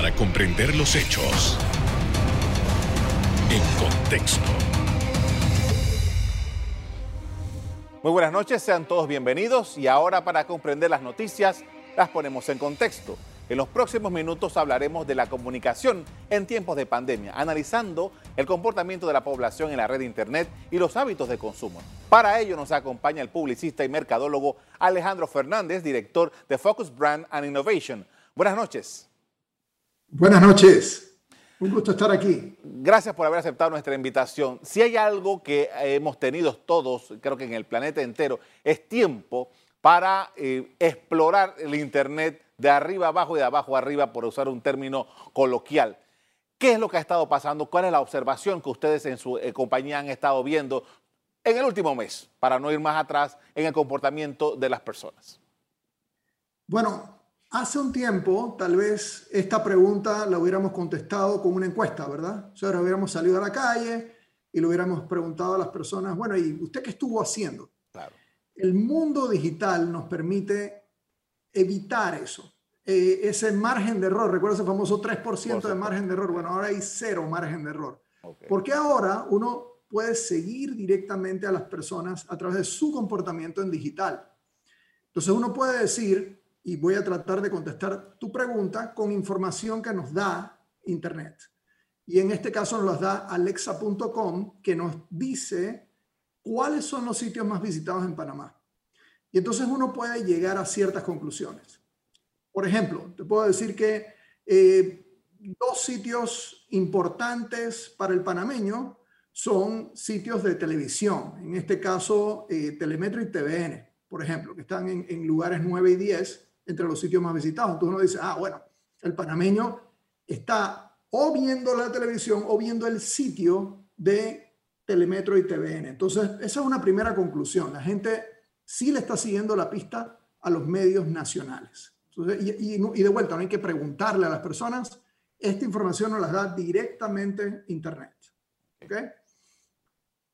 para comprender los hechos en contexto. Muy buenas noches, sean todos bienvenidos y ahora para comprender las noticias las ponemos en contexto. En los próximos minutos hablaremos de la comunicación en tiempos de pandemia, analizando el comportamiento de la población en la red de Internet y los hábitos de consumo. Para ello nos acompaña el publicista y mercadólogo Alejandro Fernández, director de Focus Brand and Innovation. Buenas noches. Buenas noches. Un gusto estar aquí. Gracias por haber aceptado nuestra invitación. Si hay algo que hemos tenido todos, creo que en el planeta entero, es tiempo para eh, explorar el Internet de arriba abajo y de abajo arriba, por usar un término coloquial. ¿Qué es lo que ha estado pasando? ¿Cuál es la observación que ustedes en su eh, compañía han estado viendo en el último mes, para no ir más atrás en el comportamiento de las personas? Bueno, hace un tiempo tal vez esta pregunta la hubiéramos contestado con una encuesta, ¿verdad? O sea, hubiéramos salido a la calle y le hubiéramos preguntado a las personas, bueno, ¿y usted qué estuvo haciendo? Claro. El mundo digital nos permite evitar eso. Eh, ese margen de error, recuerda ese famoso 3% de margen de error, bueno, ahora hay cero margen de error. Porque ahora uno puede seguir directamente a las personas a través de su comportamiento en digital. Entonces uno puede decir, y voy a tratar de contestar tu pregunta con información que nos da Internet. Y en este caso nos las da alexa.com, que nos dice cuáles son los sitios más visitados en Panamá. Y entonces uno puede llegar a ciertas conclusiones. Por ejemplo, te puedo decir que eh, dos sitios importantes para el panameño son sitios de televisión, en este caso eh, Telemetro y TVN, por ejemplo, que están en, en, lugares 9 y 10 entre los sitios más visitados. Entonces uno dice, ah, bueno, el panameño está o viendo la televisión o viendo el sitio de Telemetro y TVN. Entonces, esa es una primera conclusión. La gente sí le está siguiendo la pista a los medios nacionales. y, de vuelta, no hay que preguntarle a las personas, esta información nos la da directamente Internet.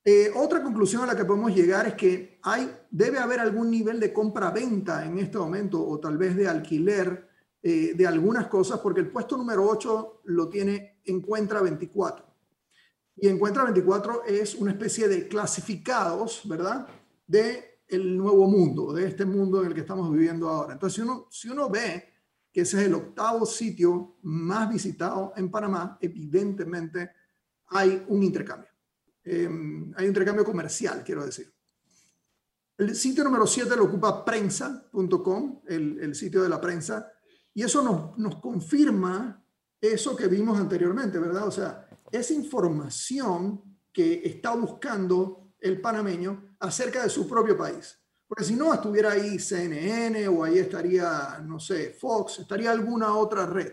Eh, otra conclusión a la que podemos llegar es que hay, debe haber algún nivel de compra-venta en este momento o tal vez de alquiler eh, de algunas cosas, porque el puesto número 8 lo tiene Encuentra 24. Y Encuentra 24 es una especie de clasificados, ¿verdad? De el nuevo mundo, de este mundo en el que estamos viviendo ahora. Entonces, si uno, si uno ve que ese es el octavo sitio más visitado en Panamá, evidentemente hay un intercambio. Em, hay intercambio comercial, quiero decir. El sitio número 7 lo ocupa prensa.com, el, el, sitio de la prensa, y eso nos, nos confirma eso que vimos anteriormente, ¿verdad? O sea, esa información que está buscando el panameño acerca de su propio país. Porque si no, estuviera ahí CNN o ahí estaría, no sé, Fox, estaría alguna otra red.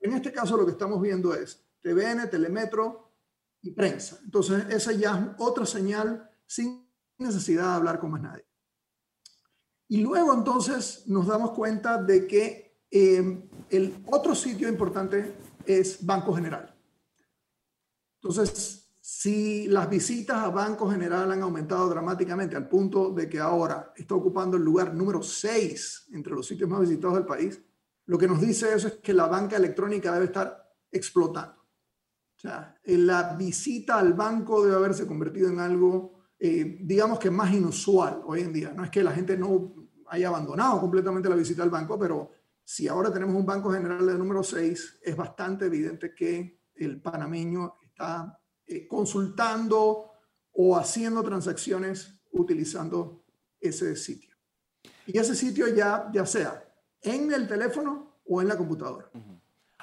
En este caso lo que estamos viendo es TVN, Telemetro y prensa. Entonces, esa ya es otra señal sin necesidad de hablar con más nadie. Y luego entonces nos damos cuenta de que eh, el otro sitio importante es Banco General. Entonces, si las visitas a Banco General han aumentado dramáticamente al punto de que ahora está ocupando el lugar número 6 entre los sitios más visitados del país, lo que nos dice eso es que la banca electrónica debe estar explotando. O sea, la visita al banco debe haberse convertido en algo, eh, digamos que más inusual hoy en día. No es que la gente no haya abandonado completamente la visita al banco, pero si ahora tenemos un Banco General de número 6, es bastante evidente que el panameño está eh, consultando o haciendo transacciones utilizando ese sitio. Y ese sitio ya, ya sea en el teléfono o en la computadora.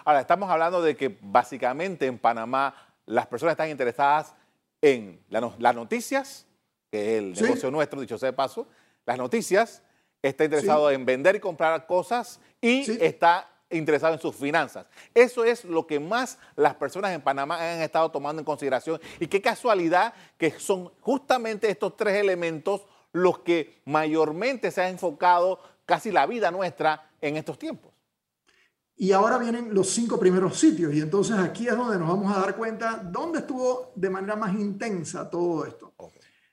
Ahora, estamos hablando de que básicamente en Panamá las personas están interesadas en las noticias, que es el negocio nuestro, dicho sea de paso, las noticias, está interesado en vender y comprar cosas y está interesado en sus finanzas. Eso es lo que más las personas en Panamá han estado tomando en consideración y qué casualidad que son justamente estos tres elementos los que mayormente se ha enfocado casi la vida nuestra en estos tiempos. Y ahora vienen los cinco primeros sitios. Y entonces aquí es donde nos vamos a dar cuenta dónde estuvo de manera más intensa todo esto.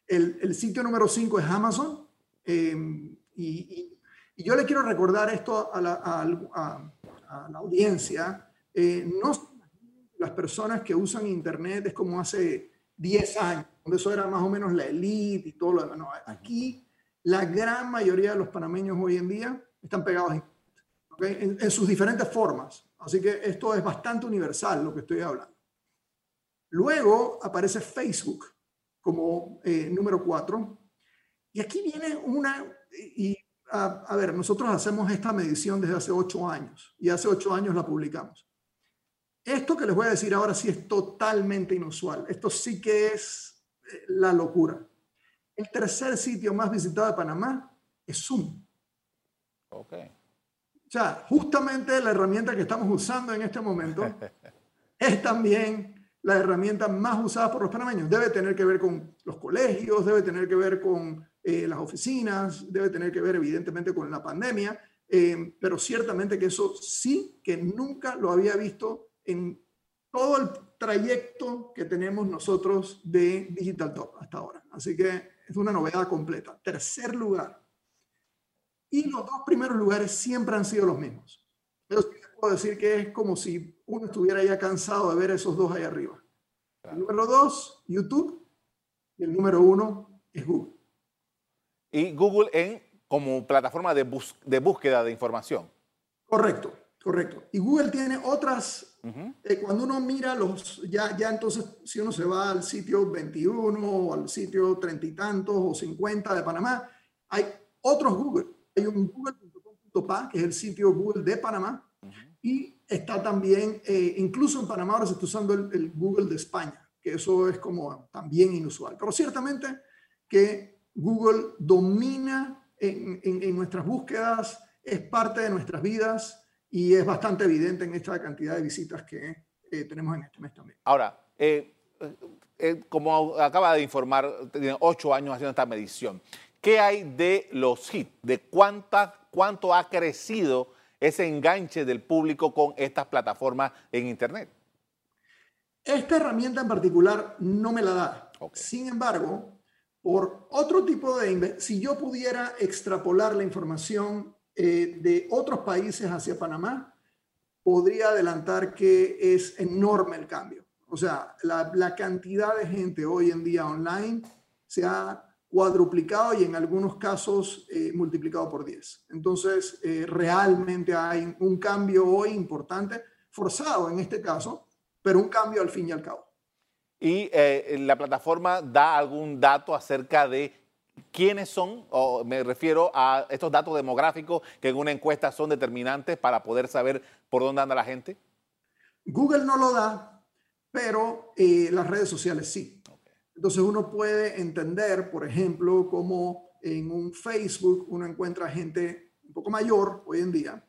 El, sitio número cinco es Amazon. Eh, y, yo le quiero recordar esto a, la, a, la audiencia. Eh, no las personas que usan Internet es como hace 10 años, donde eso era más o menos la elite y todo lo demás. No, aquí la gran mayoría de los panameños hoy en día están pegados en, en, sus diferentes formas. Así que esto es bastante universal lo que estoy hablando. Luego aparece Facebook como eh, número 4. Y aquí viene una, y a, a, ver, nosotros hacemos esta medición desde hace 8 años y hace 8 años la publicamos. Esto que les voy a decir ahora sí es totalmente inusual. Esto sí que es eh, la locura. El tercer sitio más visitado de Panamá es Zoom. Ok. O sea, justamente la herramienta que estamos usando en este momento es también la herramienta más usada por los panameños. Debe tener que ver con los colegios, debe tener que ver con eh, las oficinas, debe tener que ver evidentemente con la pandemia, eh, pero ciertamente que eso sí que nunca lo había visto en todo el trayecto que tenemos nosotros de Digital Top hasta ahora. Así que es una novedad completa. Tercer lugar. Y los dos primeros lugares siempre han sido los mismos. Yo sí puedo decir que es como si uno estuviera ya cansado de ver esos dos ahí arriba. El número dos, YouTube. Y el número uno es Google. Y Google en como plataforma de, de búsqueda de información. Correcto. Correcto. Y Google tiene otras, eh, cuando uno mira los, ya, ya entonces, si uno se va al sitio 21 o al sitio treinta y tantos o 50 de Panamá, hay otros Google. Hay un google.com.pa, que es el sitio Google de Panamá, y está también, eh, incluso en Panamá ahora se está usando el, Google de España, que eso es como también inusual. Pero ciertamente que Google domina en, en, en nuestras búsquedas, es parte de nuestras vidas y es bastante evidente en esta cantidad de visitas que eh, tenemos en este mes también. Ahora, eh, eh, como acaba de informar, tiene ocho años haciendo esta medición, ¿qué hay de los hits? ¿De cuánta, cuánto ha crecido ese enganche del público con estas plataformas en Internet? Esta herramienta en particular no me la da. Sin embargo, por otro tipo de... Si yo pudiera extrapolar la información eh, de otros países hacia Panamá, podría adelantar que es enorme el cambio. O sea, la, cantidad de gente hoy en día online se ha cuadruplicado y en algunos casos eh, multiplicado por 10. Entonces, eh, realmente hay un cambio hoy importante, forzado en este caso, pero un cambio al fin y al cabo. ¿Y la plataforma da algún dato acerca de quiénes son, o me refiero a estos datos demográficos que en una encuesta son determinantes para poder saber por dónde anda la gente? Google no lo da, pero eh, las redes sociales sí. Entonces uno puede entender, por ejemplo, cómo en un Facebook uno encuentra gente un poco mayor hoy en día,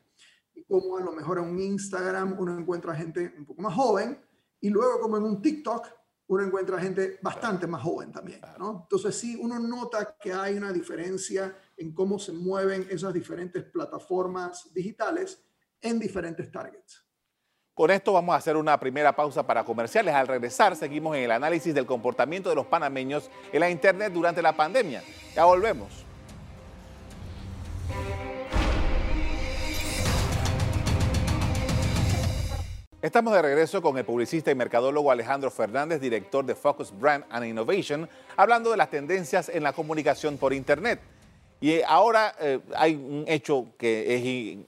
y cómo a lo mejor en un Instagram uno encuentra gente un poco más joven, y luego como en un TikTok uno encuentra gente bastante más joven también, ¿no? Entonces sí, uno nota que hay una diferencia en cómo se mueven esas diferentes plataformas digitales en diferentes targets. Con esto vamos a hacer una primera pausa para comerciales. Al regresar seguimos en el análisis del comportamiento de los panameños en la Internet durante la pandemia. Ya volvemos. Estamos de regreso con el publicista y mercadólogo Alejandro Fernández, director de Focus Brand and Innovation, hablando de las tendencias en la comunicación por Internet. Y ahora eh, hay un hecho que es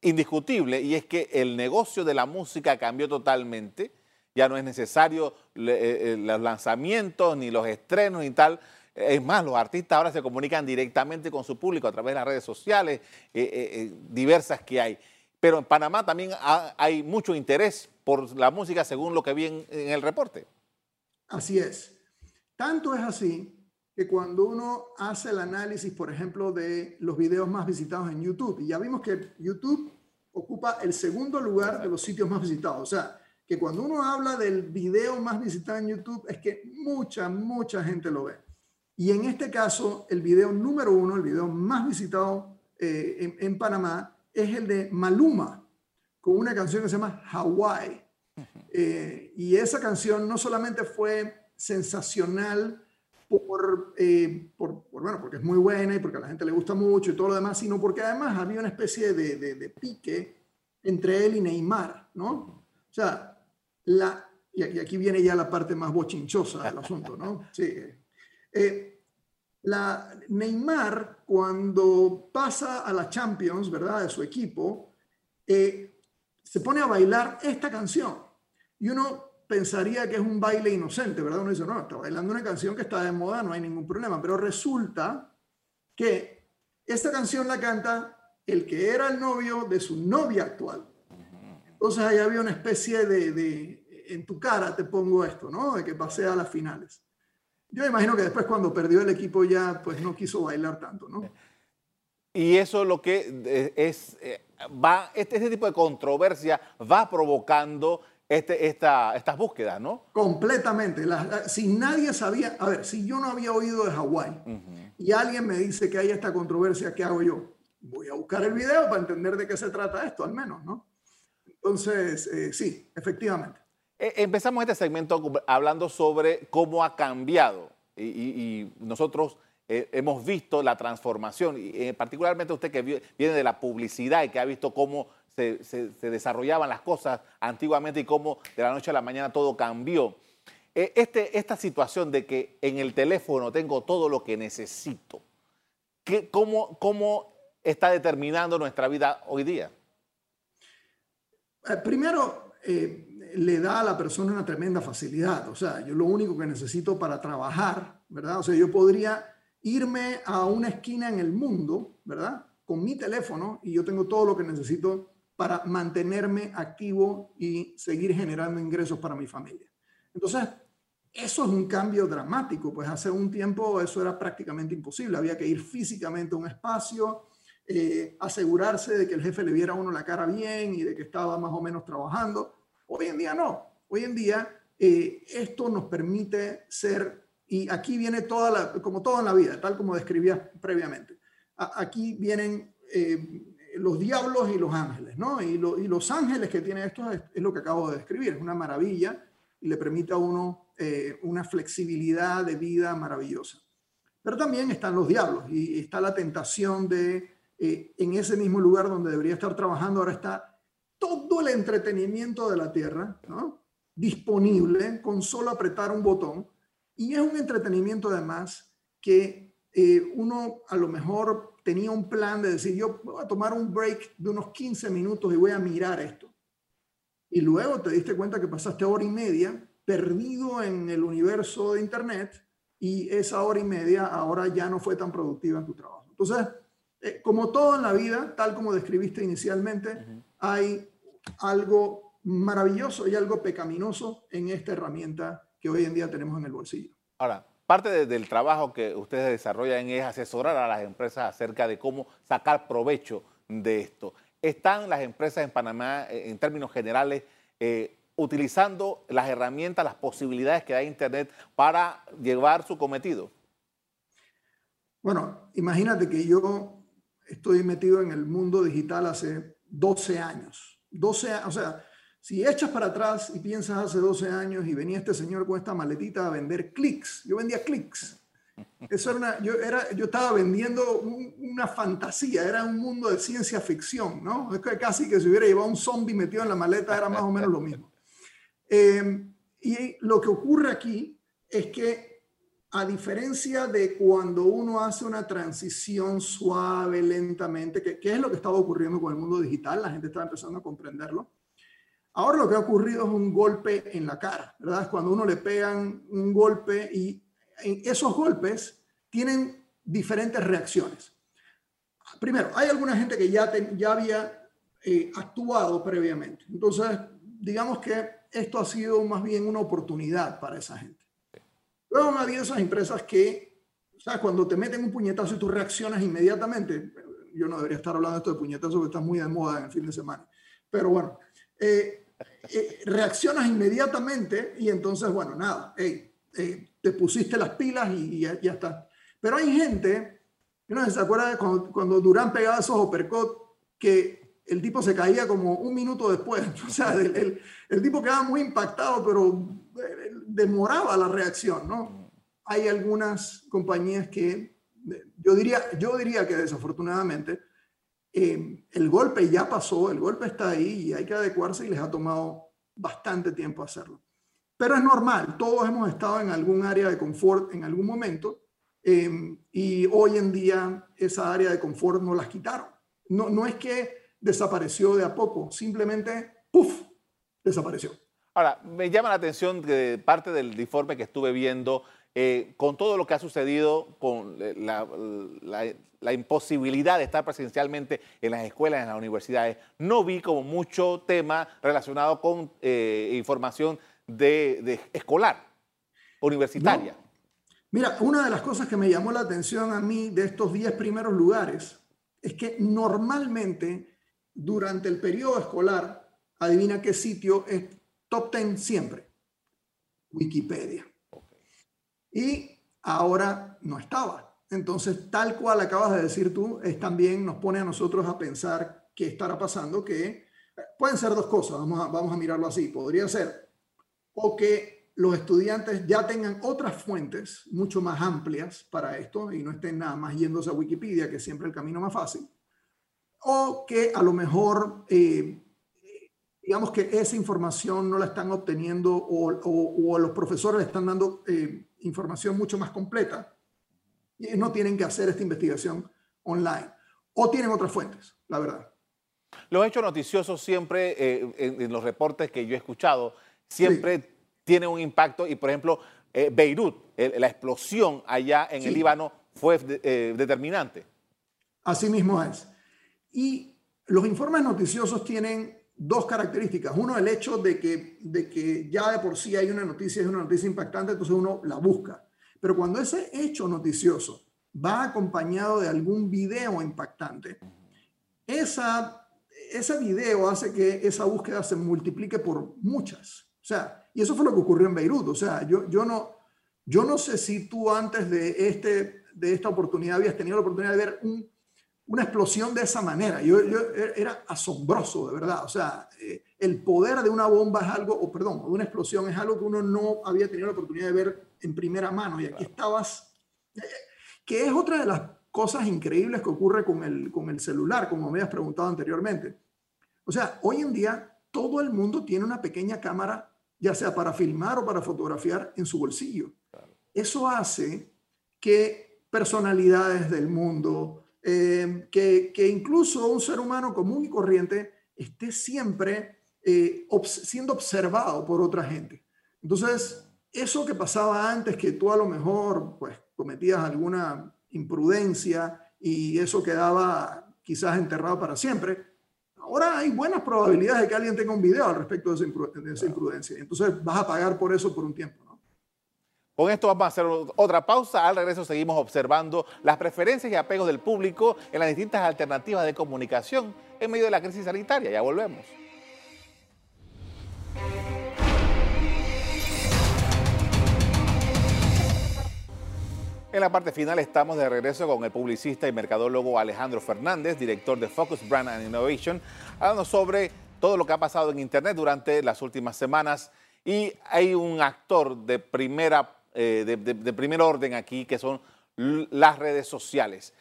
indiscutible y es que el negocio de la música cambió totalmente. Ya no es necesario eh, eh, los lanzamientos ni los estrenos y tal. Es más, los artistas ahora se comunican directamente con su público a través de las redes sociales diversas que hay. Pero en Panamá también hay mucho interés por la música según lo que vi en, el reporte. Así es. Tanto es así que cuando uno hace el análisis, por ejemplo, de los videos más visitados en YouTube, y ya vimos que YouTube ocupa el segundo lugar de los sitios más visitados. O sea, que cuando uno habla del video más visitado en YouTube es que mucha, mucha gente lo ve. Y en este caso, el video número uno, el video más visitado eh, en, en Panamá, es el de Maluma, con una canción que se llama Hawaii. Eh, y esa canción no solamente fue sensacional por, eh, por, bueno, porque es muy buena y porque a la gente le gusta mucho y todo lo demás, sino porque además había una especie de, de, pique entre él y Neymar, ¿no? O sea, la, y aquí viene ya la parte más bochinchosa del asunto, ¿no? Sí. Eh, la, Neymar, cuando pasa a la Champions, ¿verdad? De su equipo, eh, se pone a bailar esta canción. Y uno pensaría que es un baile inocente, ¿verdad? Uno dice, no, está bailando una canción que está de moda, no hay ningún problema. Pero resulta que esta canción la canta el que era el novio de su novia actual. Entonces ahí había una especie de, de, en tu cara te pongo esto, ¿no? De que pasé a las finales. Yo imagino que después cuando perdió el equipo ya pues no quiso bailar tanto, ¿no? Y eso lo que eh, es, eh, va, este, este, tipo de controversia va provocando este, esta, estas búsquedas, ¿no? Completamente. si nadie sabía, a ver, si yo no había oído de Hawái y alguien me dice que hay esta controversia, ¿qué hago yo? Voy a buscar el video para entender de qué se trata esto, al menos, ¿no? Entonces, eh, sí, efectivamente. Eh, empezamos este segmento hablando sobre cómo ha cambiado y, nosotros eh, hemos visto la transformación, y particularmente usted que viene de la publicidad y que ha visto cómo se, desarrollaban las cosas antiguamente y cómo de la noche a la mañana todo cambió. Este, esta situación de que en el teléfono tengo todo lo que necesito, ¿qué, cómo, ¿cómo está determinando nuestra vida hoy día? Primero, le da a la persona una tremenda facilidad. O sea, yo lo único que necesito para trabajar, ¿verdad? O sea, yo podría irme a una esquina en el mundo, ¿verdad? Con mi teléfono y yo tengo todo lo que necesito para mantenerme activo y seguir generando ingresos para mi familia. Entonces, eso es un cambio dramático, pues hace un tiempo eso era prácticamente imposible. Había que ir físicamente a un espacio, eh, asegurarse de que el jefe le viera a uno la cara bien y de que estaba más o menos trabajando. Hoy en día no. Hoy en día eh, esto nos permite ser, y aquí viene toda la, como todo en la vida, tal como describía previamente. aquí vienen eh, los diablos y los ángeles, ¿no? Y, los ángeles que tiene esto es, lo que acabo de describir, es una maravilla y le permite a uno eh, una flexibilidad de vida maravillosa. Pero también están los diablos y está la tentación de, en ese mismo lugar donde debería estar trabajando, ahora está todo el entretenimiento de la Tierra, ¿no? disponible con solo apretar un botón. Y es un entretenimiento además que eh, uno a lo mejor tenía un plan de decir, yo voy a tomar un break de unos 15 minutos y voy a mirar esto. Y luego te diste cuenta que pasaste hora y media perdido en el universo de Internet y esa hora y media ahora ya no fue tan productiva en tu trabajo. Entonces, eh, como todo en la vida, tal como describiste inicialmente, hay algo maravilloso y algo pecaminoso en esta herramienta que hoy en día tenemos en el bolsillo. Ahora, parte del trabajo que ustedes desarrollan es asesorar a las empresas acerca de cómo sacar provecho de esto. ¿Están las empresas en Panamá, eh, en términos generales, eh, utilizando las herramientas, las posibilidades que da Internet para llevar su cometido? Bueno, imagínate que yo estoy metido en el mundo digital hace 12 años. 12, o sea, si echas para atrás y piensas hace 12 años y venía este señor con esta maletita a vender clics, yo vendía clics. Eso era una, yo, estaba vendiendo una fantasía, era un mundo de ciencia ficción, ¿no? Es que casi que si hubiera llevado un zombie metido en la maleta era más o menos lo mismo. Eh, y lo que ocurre aquí es que a diferencia de cuando uno hace una transición suave, lentamente, que, es lo que estaba ocurriendo con el mundo digital, la gente estaba empezando a comprenderlo. Ahora lo que ha ocurrido es un golpe en la cara, ¿verdad? Cuando uno le pegan un golpe y esos golpes tienen diferentes reacciones. Primero, hay alguna gente que ya, ya había eh, actuado previamente. Entonces, digamos que esto ha sido más bien una oportunidad para esa gente. Luego han habido esas empresas que, o sea, cuando te meten un puñetazo y tú reaccionas inmediatamente, yo no debería estar hablando esto de puñetazo porque está muy de moda en el fin de semana, pero bueno, eh, eh, reaccionas inmediatamente y entonces, bueno, nada, eh, te pusiste las pilas y, ya, está. Pero hay gente, no se acuerda cuando, cuando Durán pegaba esos uppercut que el tipo se caía como un minuto después. O sea, el, el, el tipo quedaba muy impactado, pero demoraba la reacción, ¿no? Hay algunas compañías que yo diría, yo diría que desafortunadamente eh, el golpe ya pasó, el golpe está ahí y hay que adecuarse y les ha tomado bastante tiempo hacerlo. Pero es normal, todos hemos estado en algún área de confort en algún momento em, y hoy en día esa área de confort no las quitaron. No, no es que desapareció de a poco, simplemente, ¡puf!, desapareció. Ahora, me llama la atención que parte del informe que estuve viendo, eh, con todo lo que ha sucedido, con la, la, imposibilidad de estar presencialmente en las escuelas, en las universidades, no vi como mucho tema relacionado con eh, información de, escolar, universitaria. Mira, una de las cosas que me llamó la atención a mí de estos 10 primeros lugares es que normalmente durante el periodo escolar, adivina qué sitio es top 10 siempre. Wikipedia. Y ahora no estaba. Entonces, tal cual acabas de decir tú, es también nos pone a nosotros a pensar qué estará pasando, que eh, pueden ser dos cosas, vamos a, vamos a mirarlo así. Podría ser o que los estudiantes ya tengan otras fuentes mucho más amplias para esto y no estén nada más yéndose a Wikipedia, que es siempre el camino más fácil, o que a lo mejor, eh, digamos que esa información no la están obteniendo o, o, los profesores le están dando eh, información mucho más completa y no tienen que hacer esta investigación online o tienen otras fuentes, la verdad. Los hechos noticiosos siempre, eh, en los reportes que yo he escuchado, siempre tiene un impacto y, por ejemplo, eh, Beirut, la explosión allá en el Líbano fue determinante. Así mismo es. Y los informes noticiosos tienen dos características. Uno, el hecho de que, de que ya de por sí hay una noticia, es una noticia impactante, entonces uno la busca. Pero cuando ese hecho noticioso va acompañado de algún video impactante, esa, ese video hace que esa búsqueda se multiplique por muchas. O sea, y eso fue lo que ocurrió en Beirut. O sea, yo, yo, no, yo no sé si tú antes de, este, de esta oportunidad habías tenido la oportunidad de ver una explosión de esa manera. Yo, yo, era asombroso, de verdad. O sea, eh, el poder de una bomba es algo, o perdón, de una explosión es algo que uno no había tenido la oportunidad de ver en primera mano. Y aquí estabas, eh, que es otra de las cosas increíbles que ocurre con el, con el celular, como me habías preguntado anteriormente. O sea, hoy en día todo el mundo tiene una pequeña cámara ya sea para filmar o para fotografiar en su bolsillo. Eso hace que personalidades del mundo, eh, que, incluso un ser humano común y corriente esté siempre eh, siendo observado por otra gente. Entonces, eso que pasaba antes, que tú a lo mejor pues, cometías alguna imprudencia y eso quedaba quizás enterrado para siempre, Ahora hay buenas probabilidades de que alguien tenga un video al respecto de esa, imprudencia. Entonces vas a pagar por eso por un tiempo. Con esto vamos a hacer otra pausa. Al regreso seguimos observando las preferencias y apegos del público en las distintas alternativas de comunicación en medio de la crisis sanitaria. Ya volvemos. En la parte final estamos de regreso con el publicista y mercadólogo Alejandro Fernández, director de Focus Brand and Innovation, hablando sobre todo lo que ha pasado en Internet durante las últimas semanas. Y hay un actor de, primera, eh, de, primer orden aquí, que son las redes sociales.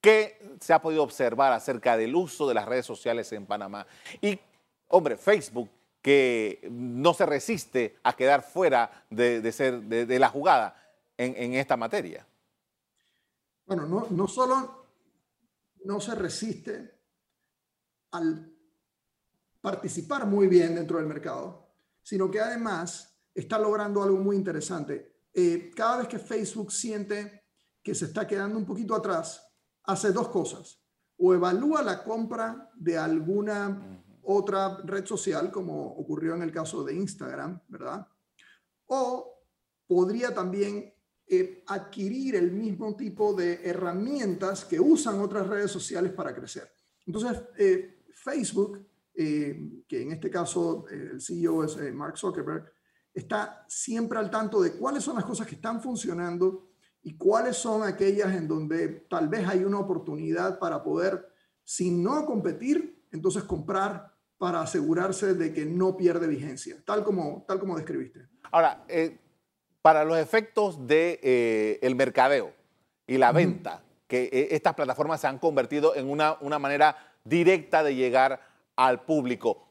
¿Qué se ha podido observar acerca del uso de las redes sociales en Panamá? Y, hombre, Facebook, que no se resiste a quedar fuera de, ser, de la jugada en, esta materia? Bueno, no, no solo no se resiste al participar muy bien dentro del mercado, sino que además está logrando algo muy interesante. Eh, cada vez que Facebook siente que se está quedando un poquito atrás, hace dos cosas. O evalúa la compra de alguna otra red social, como ocurrió en el caso de Instagram, ¿verdad? O podría también eh, adquirir el mismo tipo de herramientas que usan otras redes sociales para crecer. Entonces, eh, Facebook, eh, que en este caso el CEO es Mark Zuckerberg, está siempre al tanto de cuáles son las cosas que están funcionando y cuáles son aquellas en donde tal vez hay una oportunidad para poder, si no competir, entonces comprar para asegurarse de que no pierde vigencia, tal como, tal como describiste. Ahora, para los efectos del de, eh, el mercadeo y la venta que eh, estas plataformas se han convertido en una, una manera directa de llegar al público.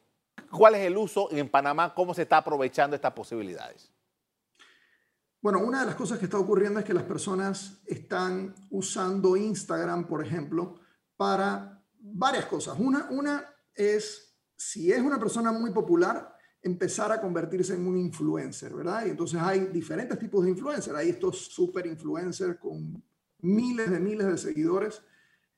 ¿Cuál es el uso en Panamá? ¿Cómo se está aprovechando estas posibilidades? Bueno, una de las cosas que está ocurriendo es que las personas están usando Instagram, por ejemplo, para varias cosas. Una, una es, si es una persona muy popular, empezar a convertirse en un influencer, ¿verdad? Y entonces hay diferentes tipos de influencers. Hay estos super influencers con miles de miles de seguidores.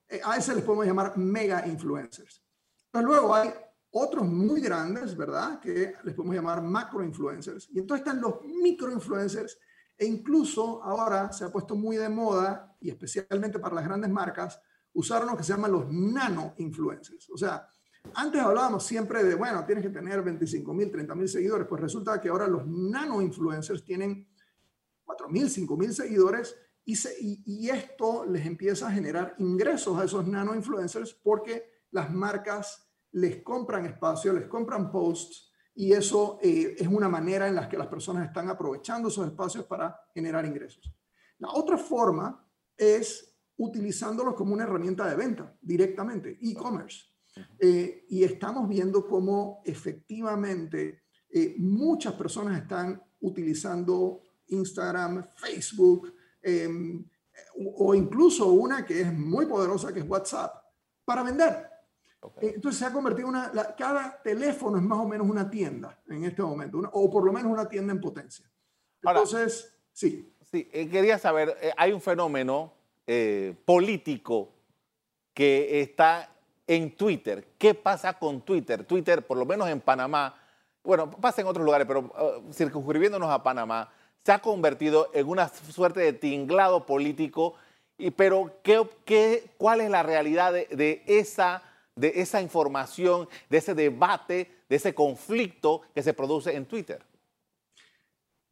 Eh, a ese les podemos llamar mega influencers. Pero luego hay otros muy grandes, ¿verdad? Que les podemos llamar macro influencers. Y entonces están los micro influencers e incluso ahora se ha puesto muy de moda, y especialmente para las grandes marcas, usar lo que se llaman los nano influencers. O sea, antes hablábamos siempre de, bueno, tienes que tener 25 mil, 30 mil seguidores, pues resulta que ahora los nano influencers tienen 4 mil, 5 mil seguidores y, esto les empieza a generar ingresos a esos nano influencers porque las marcas les compran espacio, les compran posts y eso eh, es una manera en la que las personas están aprovechando esos espacios para generar ingresos. La otra forma es utilizándolos como una herramienta de venta directamente, e-commerce. Eh, y estamos viendo cómo efectivamente eh, muchas personas están utilizando Instagram, Facebook, Em, o incluso una que es muy poderosa, que es WhatsApp, para vender. Entonces se ha convertido una, cada teléfono es más o menos una tienda en este momento, o por lo menos una tienda en potencia. Entonces, sí. Sí, eh, quería saber, eh, hay un fenómeno eh, político que está en Twitter. ¿Qué pasa con Twitter? Twitter, por lo menos en Panamá, bueno, pasa en otros lugares, pero uh, circunscribiéndonos a Panamá, se ha convertido en una suerte de tinglado político. Y, pero, ¿qué, qué, cuál es la realidad de, esa, de esa información, de ese debate, de ese conflicto que se produce en Twitter?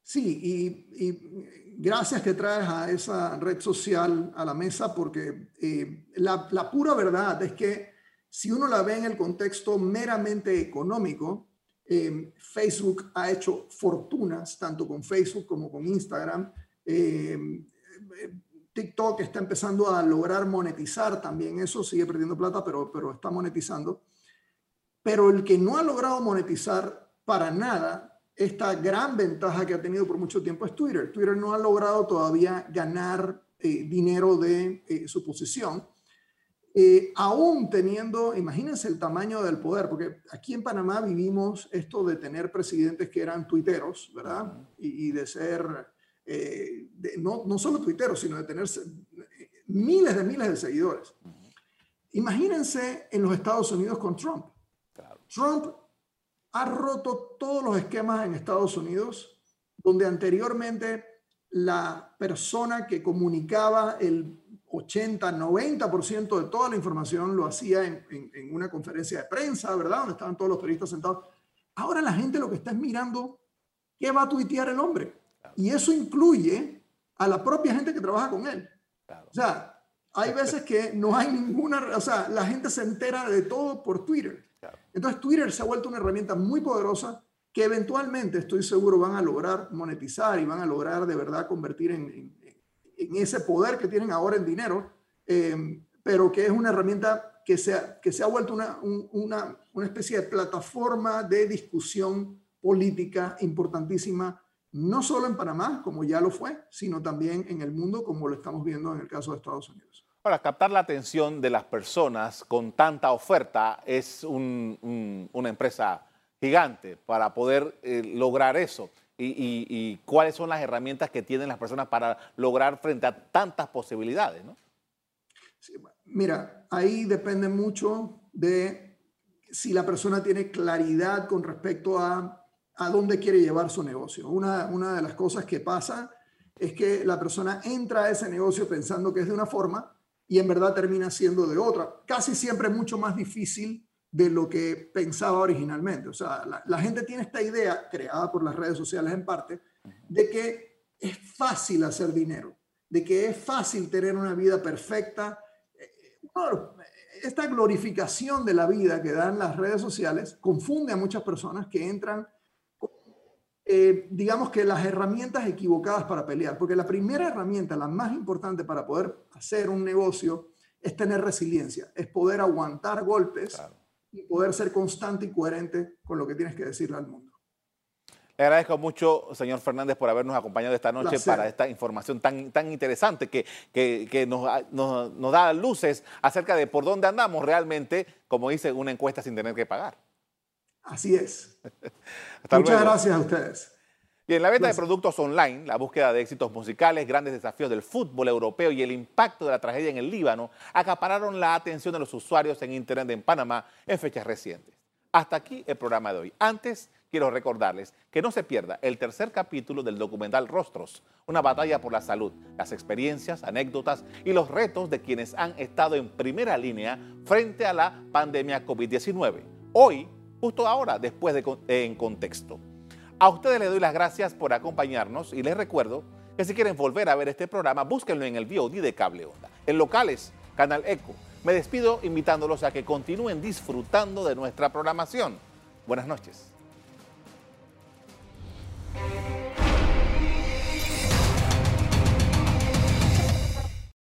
Sí, y, gracias que traes a esa red social a la mesa, porque eh, la, pura verdad es que si uno la ve en el contexto meramente económico, Em, Facebook ha hecho fortunas, tanto con Facebook como con Instagram. Em, TikTok está empezando a lograr monetizar también eso, sigue perdiendo plata, pero, pero está monetizando. Pero el que no ha logrado monetizar para nada esta gran ventaja que ha tenido por mucho tiempo es Twitter. Twitter no ha logrado todavía ganar eh, dinero de eh, su posición eh, aún teniendo, imagínense el tamaño del poder, porque aquí en Panamá vivimos esto de tener presidentes que eran tuiteros, ¿verdad? Y, de ser, eh, no, no, solo tuiteros, sino de tener miles de miles de seguidores. Imagínense en los Estados Unidos con Trump. Trump ha roto todos los esquemas en Estados Unidos, donde anteriormente la persona que comunicaba el 80, 90% de toda la información lo hacía en, una conferencia de prensa, ¿verdad? Donde estaban todos los periodistas sentados. Ahora la gente lo que está es mirando qué va a tuitear el hombre. Y eso incluye a la propia gente que trabaja con él. O sea, hay veces que no hay ninguna, o sea, la gente se entera de todo por Twitter. Entonces Twitter se ha vuelto una herramienta muy poderosa que eventualmente estoy seguro van a lograr monetizar y van a lograr de verdad convertir en, en ese poder que tienen ahora en dinero, eh, pero que es una herramienta que se ha, que se ha vuelto una, una, una especie de plataforma de discusión política importantísima, no solo en Panamá, como ya lo fue, sino también en el mundo, como lo estamos viendo en el caso de Estados Unidos. Para captar la atención de las personas con tanta oferta es un, una empresa gigante para poder eh, lograr eso y, cuáles son las herramientas que tienen las personas para lograr frente a tantas posibilidades, ¿no? mira, ahí depende mucho de si la persona tiene claridad con respecto a, a dónde quiere llevar su negocio. Una, una de las cosas que pasa es que la persona entra a ese negocio pensando que es de una forma y en verdad termina siendo de otra. Casi siempre es mucho más difícil de lo que pensaba originalmente. O sea, la, gente tiene esta idea, creada por las redes sociales en parte, de que es fácil hacer dinero, de que es fácil tener una vida perfecta. Esta glorificación de la vida que dan las redes sociales confunde a muchas personas que entran eh, digamos que las herramientas equivocadas para pelear, porque la primera herramienta, la más importante para poder hacer un negocio, es tener resiliencia, es poder aguantar golpes y poder ser constante y coherente con lo que tienes que decirle al mundo. Le agradezco mucho, señor Fernández, por habernos acompañado esta noche para esta información tan, tan interesante que, que, nos, nos, nos, da luces acerca de por dónde andamos realmente, como dice una encuesta sin tener que pagar. Así es. Muchas gracias a ustedes. Y en la venta de productos online, la búsqueda de éxitos musicales, grandes desafíos del fútbol europeo y el impacto de la tragedia en el Líbano acapararon la atención de los usuarios en Internet en Panamá en fechas recientes. Hasta aquí el programa de hoy. Antes, quiero recordarles que no se pierda el tercer capítulo del documental Rostros, una batalla por la salud, las experiencias, anécdotas y los retos de quienes han estado en primera línea frente a la pandemia COVID-19. Hoy, justo ahora, después de En Contexto. A ustedes les doy las gracias por acompañarnos y les recuerdo que si quieren volver a ver este programa, búsquenlo en el VOD de Cable Onda, en locales, Canal Eco. Me despido invitándolos a que continúen disfrutando de nuestra programación. Buenas noches.